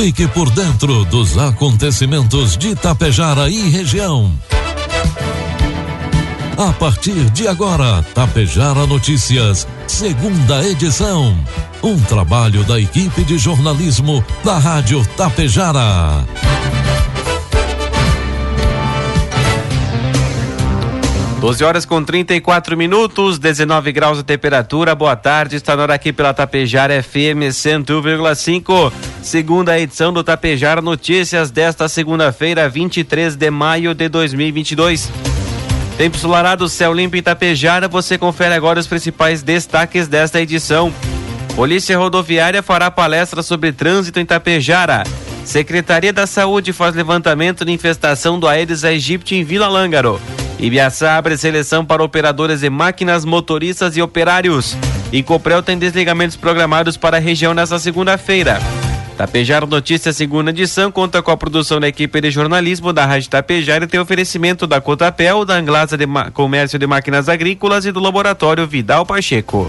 Fique por dentro dos acontecimentos de Tapejara e região. A partir de agora, Tapejara Notícias, segunda edição. Um trabalho da equipe de jornalismo da Rádio Tapejara. 12 horas com 34 minutos, 19 graus de temperatura. Boa tarde, está na hora aqui pela Tapejara FM 101,5. Segunda edição do Tapejara Notícias desta segunda-feira, 23 de maio de 2022. Tempo ensolarado, céu limpo em Tapejara. Você confere agora os principais destaques desta edição. Polícia Rodoviária fará palestra sobre trânsito em Tapejara. Secretaria da Saúde faz levantamento de infestação do Aedes aegypti em Vila Lângaro. Ibiaçá abre seleção para operadores de máquinas, motoristas e operários. E Coprel tem desligamentos programados para a região nesta segunda-feira. Tapejar Notícias, segunda edição, conta com a produção da equipe de jornalismo da Rádio Tapejar e tem oferecimento da Cotapel, da Anglasa de Comércio de Máquinas Agrícolas e do Laboratório Vidal Pacheco.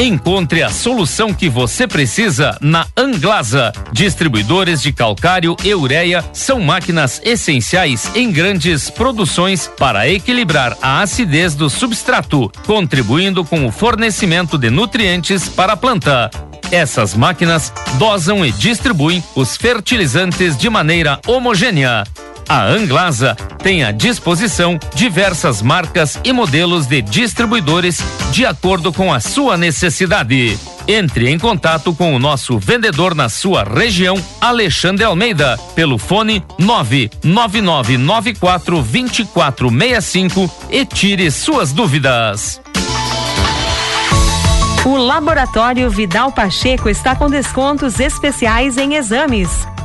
Encontre a solução que você precisa na Anglasa. Distribuidores de calcário e ureia são máquinas essenciais em grandes produções para equilibrar a acidez do substrato, contribuindo com o fornecimento de nutrientes para a planta. Essas máquinas dosam e distribuem os fertilizantes de maneira homogênea. A Anglasa tem à disposição diversas marcas e modelos de distribuidores de acordo com a sua necessidade. Entre em contato com o nosso vendedor na sua região, Alexandre Almeida, pelo fone 999942465 e tire suas dúvidas. O Laboratório Vidal Pacheco está com descontos especiais em exames.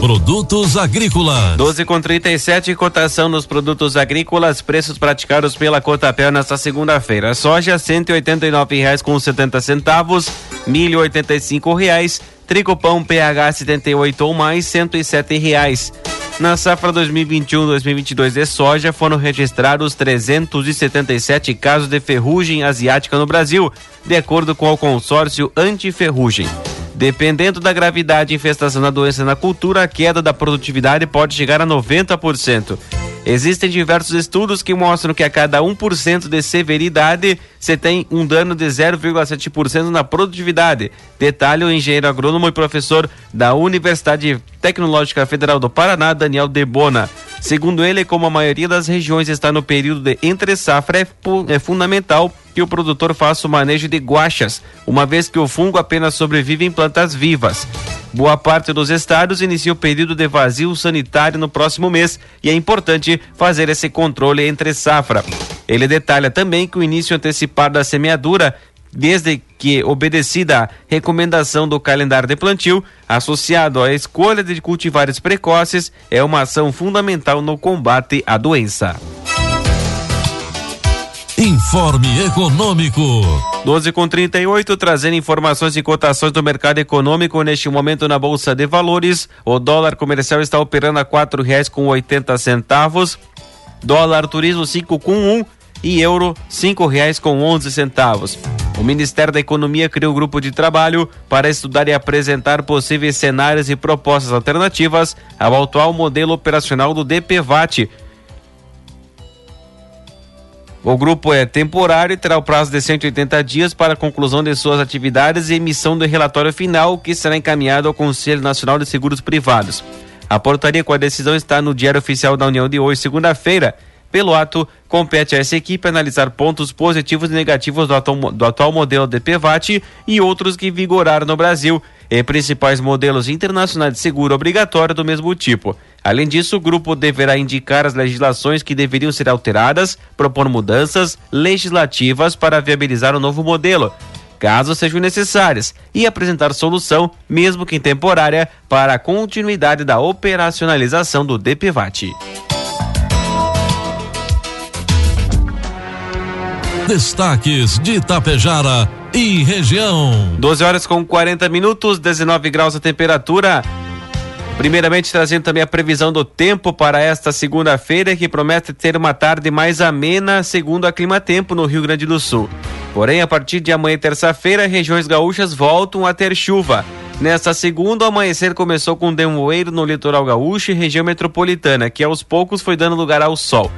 Produtos agrícolas. 12 com 37, cotação nos produtos agrícolas, preços praticados pela Cotapel nesta segunda-feira. Soja, R$ reais com 70 centavos, milho, R$ reais, trigo pão PH 78 ou mais, R$ reais. Na safra 2021-2022 de soja, foram registrados 377 casos de ferrugem asiática no Brasil, de acordo com o consórcio Antiferrugem. Dependendo da gravidade e infestação da doença na cultura, a queda da produtividade pode chegar a 90%. Existem diversos estudos que mostram que a cada 1% de severidade você tem um dano de 0,7% na produtividade. Detalhe o engenheiro agrônomo e professor da Universidade Tecnológica Federal do Paraná, Daniel Debona. Segundo ele, como a maioria das regiões está no período de entre safra, é, é fundamental que o produtor faça o manejo de guachas, uma vez que o fungo apenas sobrevive em plantas vivas. Boa parte dos estados inicia o período de vazio sanitário no próximo mês e é importante fazer esse controle entre safra. Ele detalha também que o início antecipado da semeadura desde que obedecida a recomendação do calendário de plantio, associado à escolha de cultivares precoces, é uma ação fundamental no combate à doença. Informe Econômico. 12 com 38, trazendo informações e cotações do mercado econômico neste momento na Bolsa de Valores. O dólar comercial está operando a quatro reais com oitenta centavos. Dólar turismo cinco com um e euro cinco reais com onze centavos. O Ministério da Economia criou um grupo de trabalho para estudar e apresentar possíveis cenários e propostas alternativas ao atual modelo operacional do DPVAT o grupo é temporário e terá o prazo de 180 dias para a conclusão de suas atividades e emissão do relatório final, que será encaminhado ao Conselho Nacional de Seguros Privados. A portaria com a decisão está no Diário Oficial da União de hoje, segunda-feira. Pelo ato, compete a essa equipe analisar pontos positivos e negativos do atual, do atual modelo DPVAT e outros que vigoraram no Brasil, e principais modelos internacionais de seguro obrigatório do mesmo tipo. Além disso, o grupo deverá indicar as legislações que deveriam ser alteradas, propor mudanças legislativas para viabilizar o um novo modelo, caso sejam necessárias, e apresentar solução, mesmo que temporária, para a continuidade da operacionalização do DPVAT. Destaques de Itapejara e região. 12 horas com 40 minutos, 19 graus a temperatura. Primeiramente, trazendo também a previsão do tempo para esta segunda-feira, que promete ter uma tarde mais amena, segundo a Clima Tempo, no Rio Grande do Sul. Porém, a partir de amanhã, terça-feira, regiões gaúchas voltam a ter chuva. Nesta segunda, o amanhecer começou com demoeiro no litoral gaúcho e região metropolitana, que aos poucos foi dando lugar ao sol.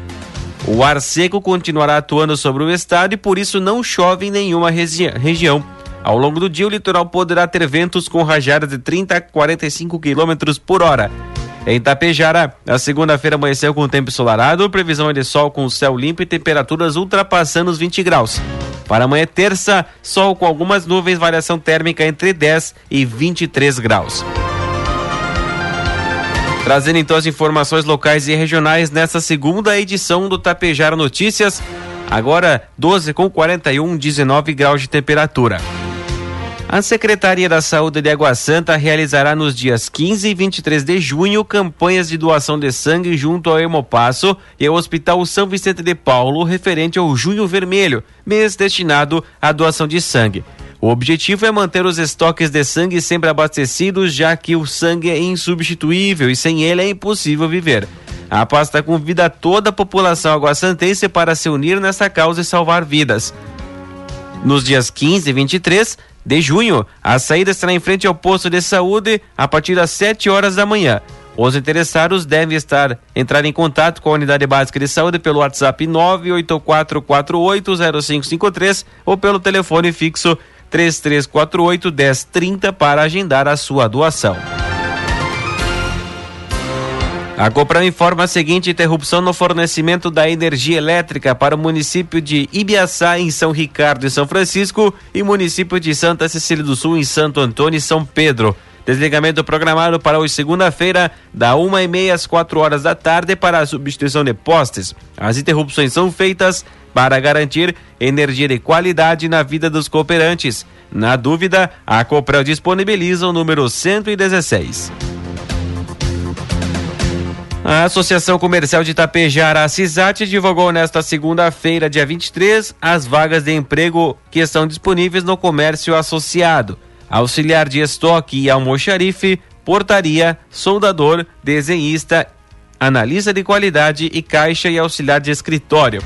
O ar seco continuará atuando sobre o estado e por isso não chove em nenhuma regi região. Ao longo do dia, o litoral poderá ter ventos com rajadas de 30 a 45 km por hora. Em Itapejara, a segunda-feira amanheceu com tempo ensolarado, previsão de sol com céu limpo e temperaturas ultrapassando os 20 graus. Para amanhã, terça, sol com algumas nuvens, variação térmica entre 10 e 23 graus. Trazendo então as informações locais e regionais nessa segunda edição do Tapejara Notícias. Agora 12 com 41, 19 graus de temperatura. A Secretaria da Saúde de Água Santa realizará nos dias 15 e 23 de junho campanhas de doação de sangue junto ao Hemopasso e ao Hospital São Vicente de Paulo, referente ao Junho Vermelho, mês destinado à doação de sangue. O objetivo é manter os estoques de sangue sempre abastecidos, já que o sangue é insubstituível e sem ele é impossível viver. A pasta convida toda a população aguassantense para se unir nessa causa e salvar vidas. Nos dias 15 e 23, de junho. A saída será em frente ao posto de saúde a partir das 7 horas da manhã. Os interessados devem estar entrar em contato com a unidade básica de saúde pelo WhatsApp 984480553 ou pelo telefone fixo 3348 1030 para agendar a sua doação. A Copran informa a seguinte interrupção no fornecimento da energia elétrica para o município de Ibiaçá, em São Ricardo e São Francisco, e município de Santa Cecília do Sul, em Santo Antônio e São Pedro. Desligamento programado para hoje, segunda-feira, da uma e meia às quatro horas da tarde, para a substituição de postes. As interrupções são feitas para garantir energia de qualidade na vida dos cooperantes. Na dúvida, a Copran disponibiliza o número 116. A Associação Comercial de Itapejara, a CISAT, divulgou nesta segunda-feira, dia 23, as vagas de emprego que estão disponíveis no comércio associado. Auxiliar de estoque e almoxarife, portaria, soldador, desenhista, analista de qualidade e caixa e auxiliar de escritório.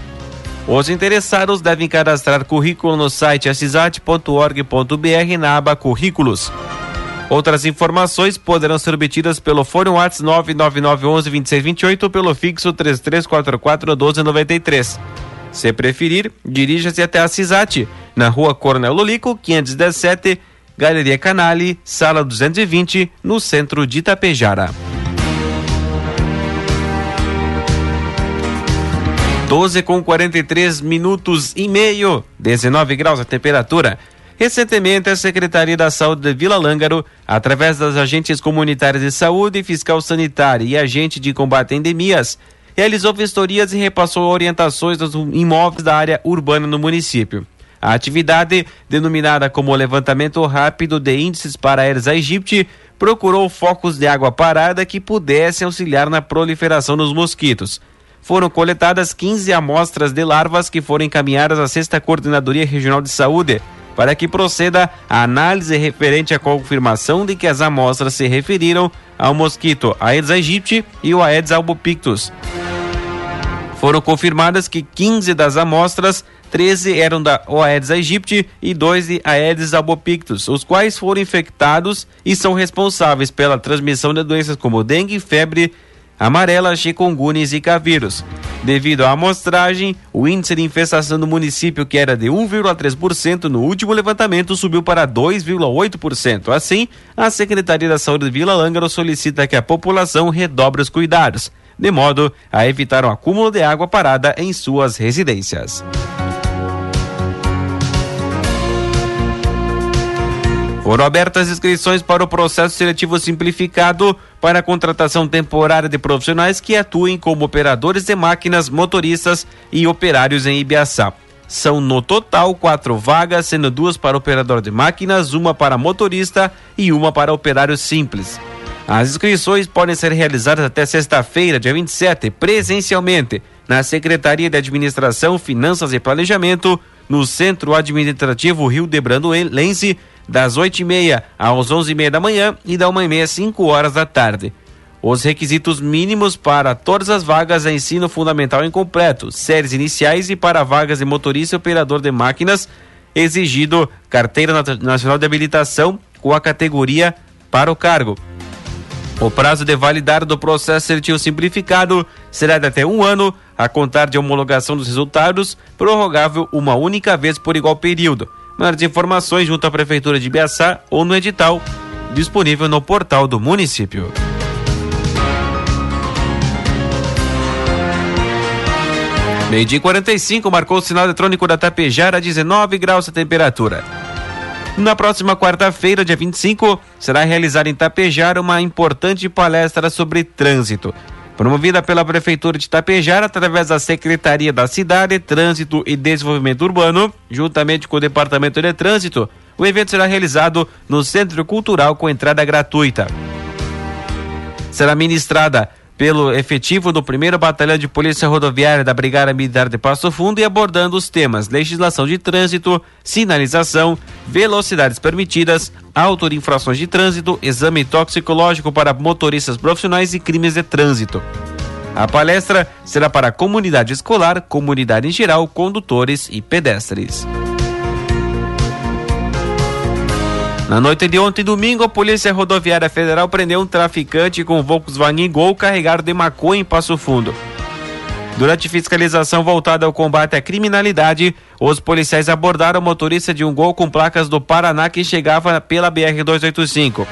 Os interessados devem cadastrar currículo no site assisat.org.br na aba Currículos. Outras informações poderão ser obtidas pelo fone WhatsApp 99911 2628 ou pelo fixo 3344 1293. Se preferir, dirija-se até a CISAT, na rua Coronel Lolico, 517, Galeria Canale, sala 220, no centro de Itapejara. 12 com 43 minutos e meio, 19 graus a temperatura. Recentemente, a Secretaria da Saúde de Vila Lângaro, através das agentes comunitárias de saúde, fiscal sanitária e agente de combate a endemias, realizou vistorias e repassou orientações dos imóveis da área urbana no município. A atividade, denominada como levantamento rápido de índices para Aedes aegypti, procurou focos de água parada que pudessem auxiliar na proliferação dos mosquitos. Foram coletadas 15 amostras de larvas que foram encaminhadas à Sexta Coordenadoria Regional de Saúde, para que proceda a análise referente à confirmação de que as amostras se referiram ao mosquito Aedes aegypti e o Aedes albopictus. Foram confirmadas que 15 das amostras 13 eram da Aedes aegypti e 2 de Aedes albopictus, os quais foram infectados e são responsáveis pela transmissão de doenças como dengue, febre, amarela, chikungunya e vírus. Devido à amostragem, o índice de infestação do município, que era de 1,3% no último levantamento, subiu para 2,8%. Assim, a Secretaria da Saúde de Vila Lângaro solicita que a população redobre os cuidados. de modo a evitar o acúmulo de água parada em suas residências. Foram abertas inscrições para o processo seletivo simplificado para a contratação temporária de profissionais que atuem como operadores de máquinas, motoristas e operários em Ibiaçá. São no total quatro vagas, sendo duas para operador de máquinas, uma para motorista e uma para operário simples. As inscrições podem ser realizadas até sexta-feira, dia 27, presencialmente, na Secretaria de Administração, Finanças e Planejamento, no Centro Administrativo Rio de Brandoense, das 8h30 às 11h30 da manhã e da 1h30 às 5 horas da tarde. Os requisitos mínimos para todas as vagas é ensino fundamental incompleto, séries iniciais e para vagas de motorista e operador de máquinas, exigido carteira nacional de habilitação com a categoria para o cargo. O prazo de validade do processo seletivo simplificado será de até um ano, a contar de homologação dos resultados, prorrogável uma única vez por igual período. Maiores informações junto à Prefeitura de Biaçá ou no edital disponível no portal do município. Meio-dia 45 marcou o sinal eletrônico da Tapejara, 19 graus a temperatura. Na próxima quarta-feira, dia 25, será realizada em Tapejara uma importante palestra sobre trânsito promovida pela Prefeitura de Tapejara através da Secretaria da Cidade, Trânsito e Desenvolvimento Urbano, juntamente com o Departamento de Trânsito. O evento será realizado no Centro Cultural com entrada gratuita. Será ministrada pelo efetivo do primeiro Batalhão de Polícia Rodoviária da Brigada Militar de Passo Fundo e abordando os temas legislação de trânsito, sinalização, velocidades permitidas, auto infrações de trânsito, exame toxicológico para motoristas profissionais e crimes de trânsito. A palestra será para a comunidade escolar, comunidade em geral, condutores e pedestres. Na noite de ontem, domingo, a Polícia Rodoviária Federal prendeu um traficante com Volkswagen Gol carregado de maconha em Passo Fundo. Durante fiscalização voltada ao combate à criminalidade, os policiais abordaram o motorista de um Gol com placas do Paraná que chegava pela BR-285.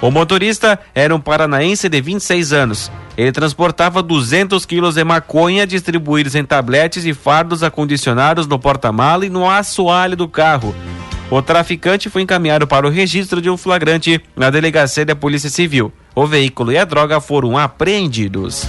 O motorista era um paranaense de 26 anos. Ele transportava 200 quilos de maconha distribuídos em tabletes e fardos acondicionados no porta-mala e no assoalho do carro. O traficante foi encaminhado para o registro de um flagrante na delegacia da Polícia Civil. O veículo e a droga foram apreendidos.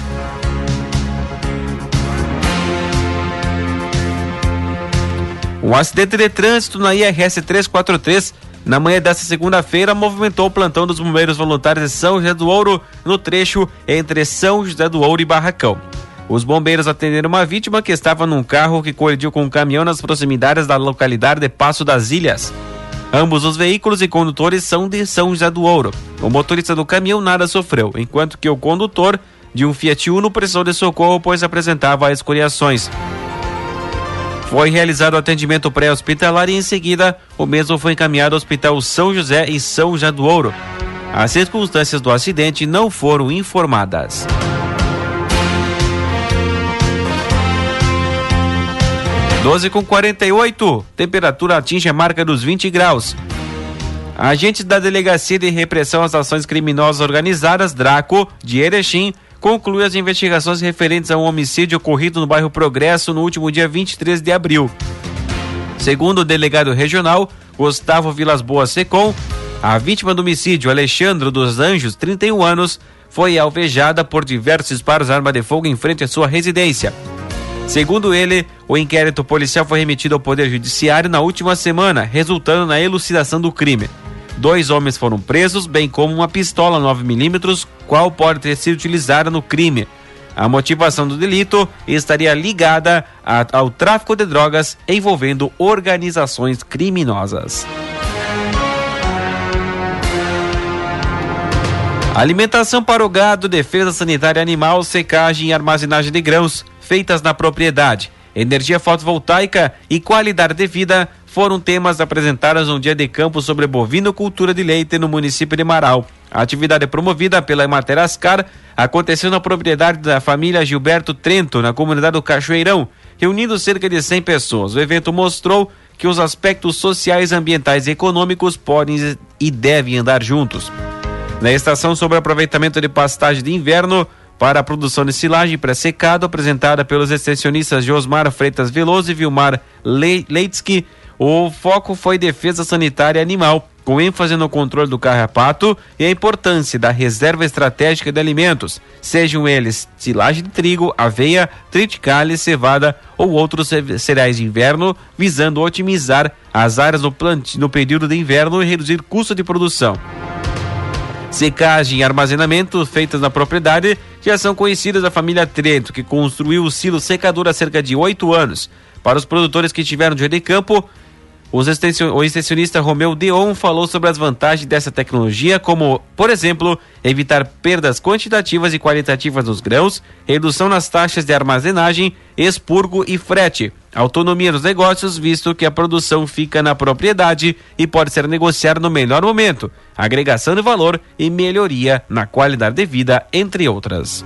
Um acidente de trânsito na IRS 343 na manhã desta segunda-feira movimentou o plantão dos bombeiros voluntários de São José do Ouro no trecho entre São José do Ouro e Barracão. Os bombeiros atenderam uma vítima que estava num carro que colidiu com um caminhão nas proximidades da localidade de Passo das Ilhas. Ambos os veículos e condutores são de São José do Ouro. O motorista do caminhão nada sofreu, enquanto que o condutor de um Fiat Uno precisou de socorro pois apresentava escoriações. Foi realizado o atendimento pré-hospitalar e em seguida o mesmo foi encaminhado ao Hospital São José e São José do Ouro. As circunstâncias do acidente não foram informadas. 12 com 48, temperatura atinge a marca dos 20 graus. Agentes da Delegacia de Repressão às Ações Criminosas Organizadas, Draco, de Erechim, conclui as investigações referentes a um homicídio ocorrido no bairro Progresso no último dia 23 de abril. Segundo o delegado regional, Gustavo Vilas Boas Secom, a vítima do homicídio, Alexandre dos Anjos, 31 anos, foi alvejada por diversos disparos de arma de fogo em frente à sua residência. Segundo ele, o inquérito policial foi remetido ao Poder Judiciário na última semana, resultando na elucidação do crime. Dois homens foram presos, bem como uma pistola 9mm, qual pode ter sido utilizada no crime. A motivação do delito estaria ligada a, ao tráfico de drogas envolvendo organizações criminosas. Alimentação para o gado, defesa sanitária animal, secagem e armazenagem de grãos feitas na propriedade. Energia fotovoltaica e qualidade de vida foram temas apresentados no dia de campo sobre bovinocultura de leite no município de Marau. A atividade promovida pela Emater Ascar aconteceu na propriedade da família Gilberto Trento, na comunidade do Cachoeirão, reunindo cerca de 100 pessoas. O evento mostrou que os aspectos sociais, ambientais e econômicos podem e devem andar juntos. Na estação sobre aproveitamento de pastagem de inverno, para a produção de silagem pré-secado, apresentada pelos extensionistas Josmar Freitas Veloso e Vilmar Leitsky. O foco foi defesa sanitária animal, com ênfase no controle do carrapato e a importância da reserva estratégica de alimentos, sejam eles silagem de trigo, aveia, triticale, cevada ou outros cereais de inverno, visando otimizar as áreas no, plantio, no período de inverno e reduzir custo de produção. Secagem e armazenamento feitas na propriedade já são conhecidas da família Trento, que construiu o silo secador há cerca de oito anos. Para os produtores que tiveram de campo, o extensionista Romeu Deon falou sobre as vantagens dessa tecnologia, como, por exemplo, evitar perdas quantitativas e qualitativas nos grãos, redução nas taxas de armazenagem, expurgo e frete, autonomia nos negócios, visto que a produção fica na propriedade e pode ser negociada no melhor momento, agregação de valor e melhoria na qualidade de vida, entre outras.